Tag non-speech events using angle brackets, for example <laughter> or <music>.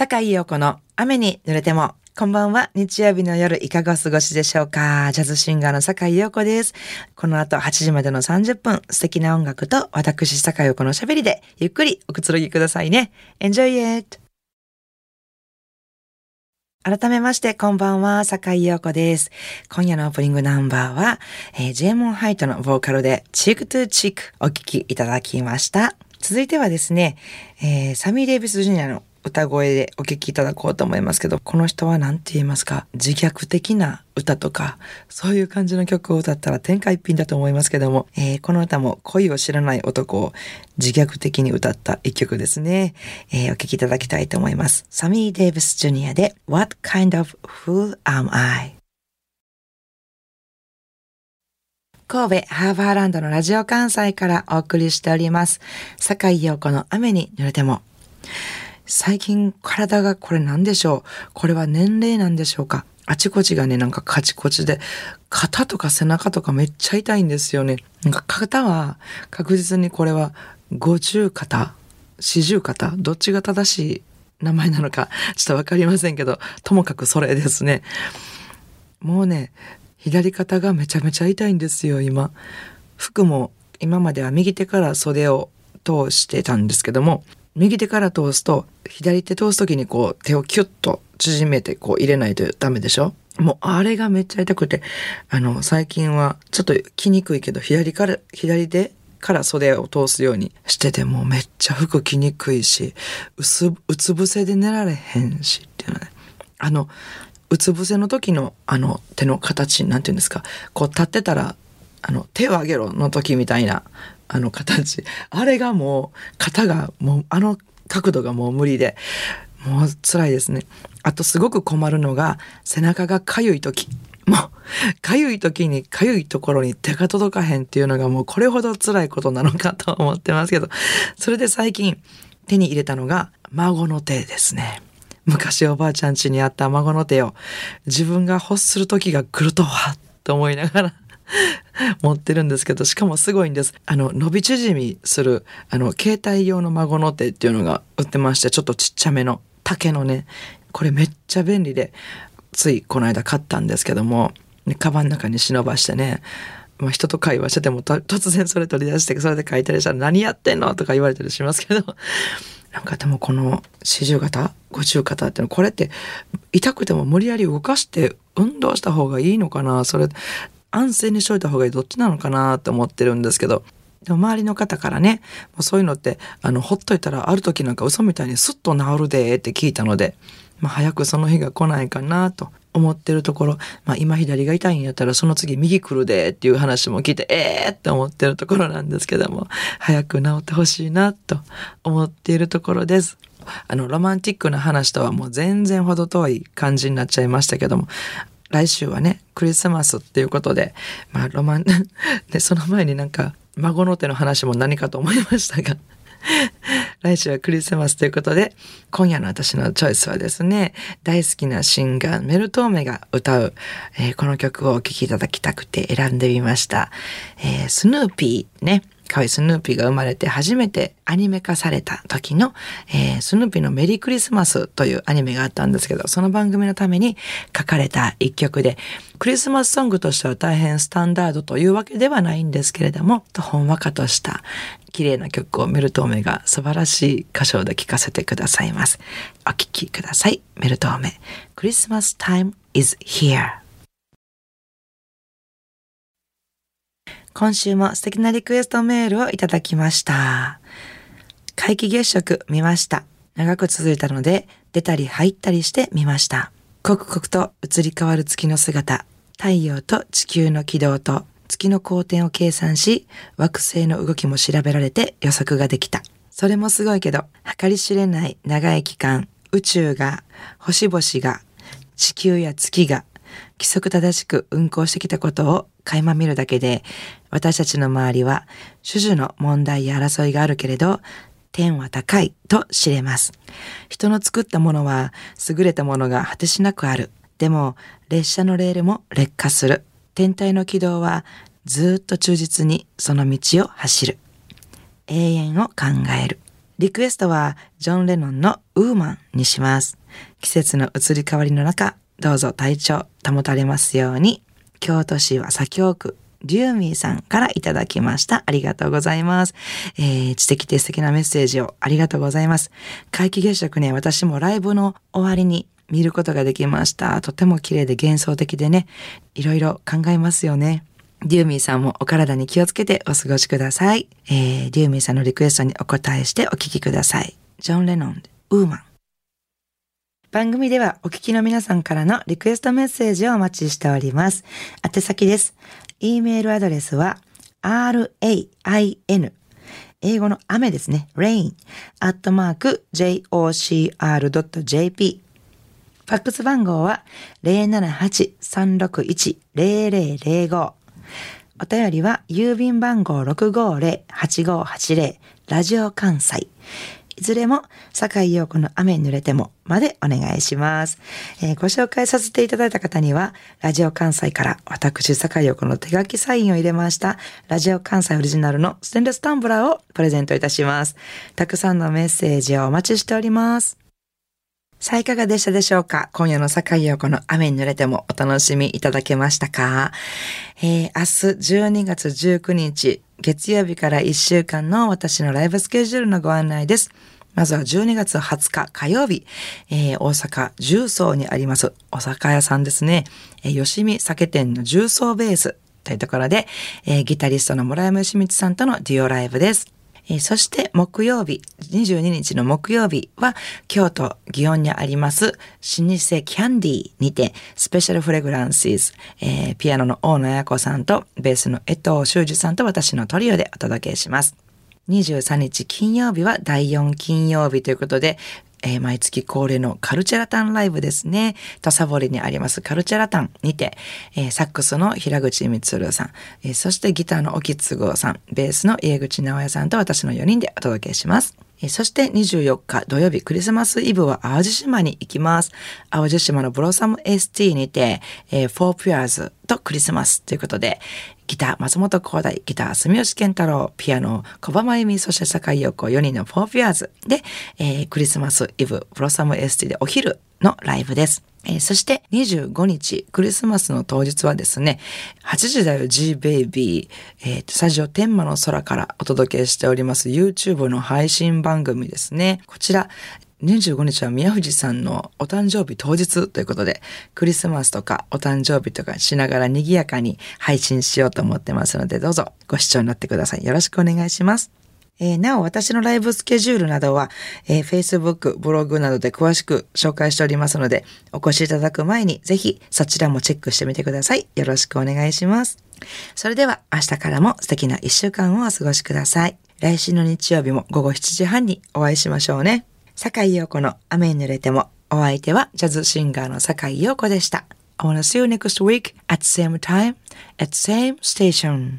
坂井陽子の雨に濡れても。こんばんは。日曜日の夜いかがお過ごしでしょうかジャズシンガーの坂井陽子です。この後8時までの30分、素敵な音楽と私坂井陽子の喋りでゆっくりおくつろぎくださいね。Enjoy it! 改めまして、こんばんは、坂井陽子です。今夜のオープニングナンバーは、えー、ジェーモンハイトのボーカルで、チークトゥーチークお聴きいただきました。続いてはですね、えー、サミー・デイビス・ジュニアの歌声でお聴きいただこうと思いますけど、この人は何て言いますか、自虐的な歌とか、そういう感じの曲を歌ったら天下一品だと思いますけども、えー、この歌も恋を知らない男を自虐的に歌った一曲ですね。えー、お聴きいただきたいと思います。サミー・デイビス・ジュニアで What Kind of Fool Am I? 神戸ハーバーランドのラジオ関西からお送りしております。坂井陽子の雨に濡れても。最近体がこれ何でしょう？これは年齢なんでしょうか？あちこちがね、なんかカチコチで、肩とか背中とかめっちゃ痛いんですよね。なんか肩は確実にこれは50肩四十肩どっちが正しい名前なのかちょっとわかりませんけど、ともかくそれですね。もうね、左肩がめちゃめちゃ痛いんですよ、今。服も今までは右手から袖を通してたんですけども、右手から通すと、左手通す時にこう手をキュッと縮めてこう入れないとダメでしょ？もうあれがめっちゃ痛くて、あの、最近はちょっと着にくいけど、左から、左手から袖を通すようにしててもめっちゃ服着にくいし、うつ、うつ伏せで寝られへんしっていうのね。あの、うつ伏せの時のあの手の形、なんていうんですか、こう立ってたら、あの、手を上げろの時みたいな、あの形。あれがもう、肩がもう、あの角度がもう無理で、もう辛いですね。あとすごく困るのが、背中がかゆい時。もう、かゆい時にかゆいところに手が届かへんっていうのがもうこれほど辛いことなのかと思ってますけど、それで最近手に入れたのが孫の手ですね。昔おばあちゃん家にあった孫の手を自分が欲する時が来るとは、と思いながら <laughs> 持ってるんですけど、しかもすごいんです。あの、伸び縮みする、あの、携帯用の孫の手っていうのが売ってまして、ちょっとちっちゃめの竹のね、これめっちゃ便利で、ついこの間買ったんですけども、カバンの中に忍ばしてね、まあ、人と会話してても突然それ取り出してそれで書いたりしたら何やってんのとか言われたりしますけど <laughs> なんかでもこの四十肩五十肩ってのこれって痛くても無理やり動かして運動した方がいいのかなそれ安静にしといた方がいいどっちなのかなって思ってるんですけどでも周りの方からねもうそういうのってあのほっといたらある時なんか嘘みたいにスッと治るでって聞いたので、まあ、早くその日が来ないかなと思ってるところ、まあ、今左が痛いんやったらその次右来るでっていう話も聞いてええー、って思ってるところなんですけども早く治ってほしいなと思っているところです。あのロマンティックな話とはもう全然程遠い感じになっちゃいましたけども来週はね、クリスマスっていうことで、まあ、ロマン、<laughs> で、その前になんか、孫の手の話も何かと思いましたが、<laughs> 来週はクリスマスということで、今夜の私のチョイスはですね、大好きなシンガー、メルトーメが歌う、えー、この曲をお聴きいただきたくて選んでみました。えー、スヌーピーね、かわいスヌーピーが生まれて初めてアニメ化された時の、えー、スヌーピーのメリークリスマスというアニメがあったんですけど、その番組のために書かれた一曲で、クリスマスソングとしては大変スタンダードというわけではないんですけれども、とほんわかとした綺麗な曲をメルトーメが素晴らしい歌唱で聴かせてくださいます。お聴きください。メルトーメ。 Christmas Time is here. 今週も素敵なリクエストメールをいただきました。皆既月食見ました。長く続いたので出たり入ったりしてみました。刻々と移り変わる月の姿、太陽と地球の軌道と月の公転を計算し、惑星の動きも調べられて予測ができた。それもすごいけど、計り知れない長い期間、宇宙が、星々が、地球や月が規則正しく運行してきたことを垣間見るだけで、私たちの周りは種々の問題や争いがあるけれど、天は高いと知れます。人の作ったものは優れたものが果てしなくある。でも、列車のレールも劣化する。天体の軌道はずっと忠実にその道を走る。永遠を考える。リクエストはジョン・レノンのウーマンにします。季節の移り変わりの中、どうぞ体調保たれますように。京都市は左京区リューミーさんからいただきました。ありがとうございます。えー、知的で素敵なメッセージをありがとうございます。皆既月食ね、私もライブの終わりに見ることができました。とても綺麗で幻想的でね、いろいろ考えますよね。デューミーさんもお体に気をつけてお過ごしください。えー、デューミーさんのリクエストにお答えしてお聞きください。ジョン・レノン、ウーマン。番組ではお聞きの皆さんからのリクエストメッセージをお待ちしております。宛先です。e メールアドレスは rain 英語の雨ですね。rain アットマーク jocr.jp ファックス番号は078-361-0005お便りは郵便番号650-8580ラジオ関西いずれも、坂井陽子の雨に濡れてもまでお願いします、えー、ご紹介させていただいた方には、ラジオ関西から私、坂井陽子の手書きサインを入れました、ラジオ関西オリジナルのステンレスタンブラーをプレゼントいたします。たくさんのメッセージをお待ちしております。さあ、いかがでしたでしょうか？今夜の坂井陽子の雨に濡れてもお楽しみいただけましたか？えー、明日12月19日、月曜日から1週間の私のライブスケジュールのご案内です。まずは12月20日火曜日、えー、大阪重曹にありますお酒屋さんですね、えー、吉見酒店の重曹ベースというところで、えー、ギタリストの村山義光さんとのデュオライブです。えー、そして木曜日、22日の木曜日は京都祇園にあります老舗キャンディーにてスペシャルフレグランシーズ、えー、ピアノの大野彩子さんとベースの江藤修二さんと私のトリオでお届けします。23日金曜日は第4金曜日ということで、えー、毎月恒例のカルチャラタンライブですね。土佐堀にありますカルチャラタンにて、えー、サックスの平口光さん、えー、そしてギターの沖津郷さん、ベースの家口直也さんと私の4人でお届けします。そして24日土曜日クリスマスイブは淡路島に行きます。淡路島のブロッサム ST にて、フォーピュアーズとクリスマスということで、ギター松本光大、ギター住吉健太郎、ピアノ小葉真由美、そして坂井陽子4人のフォーピュアーズで、えー、クリスマスイブブロッサム ST でお昼のライブです。えー、そして25日、クリスマスの当日はですね、8時だよ G ベイビー、えー、スタジオ天満の空からお届けしております YouTube の配信番組ですね。こちら、25日は宮藤さんのお誕生日当日ということで、クリスマスとかお誕生日とかしながら賑やかに配信しようと思ってますので、どうぞご視聴になってください。よろしくお願いします。えー、なお、私のライブスケジュールなどは、えー、Facebook、ブログなどで詳しく紹介しておりますので、お越しいただく前にぜひそちらもチェックしてみてください。よろしくお願いします。それでは明日からも素敵な一週間をお過ごしください。来週の日曜日も午後7時半にお会いしましょうね。坂井陽子の雨に濡れても、お相手はジャズシンガーの坂井陽子でした。I wanna see you next week at same time at same station.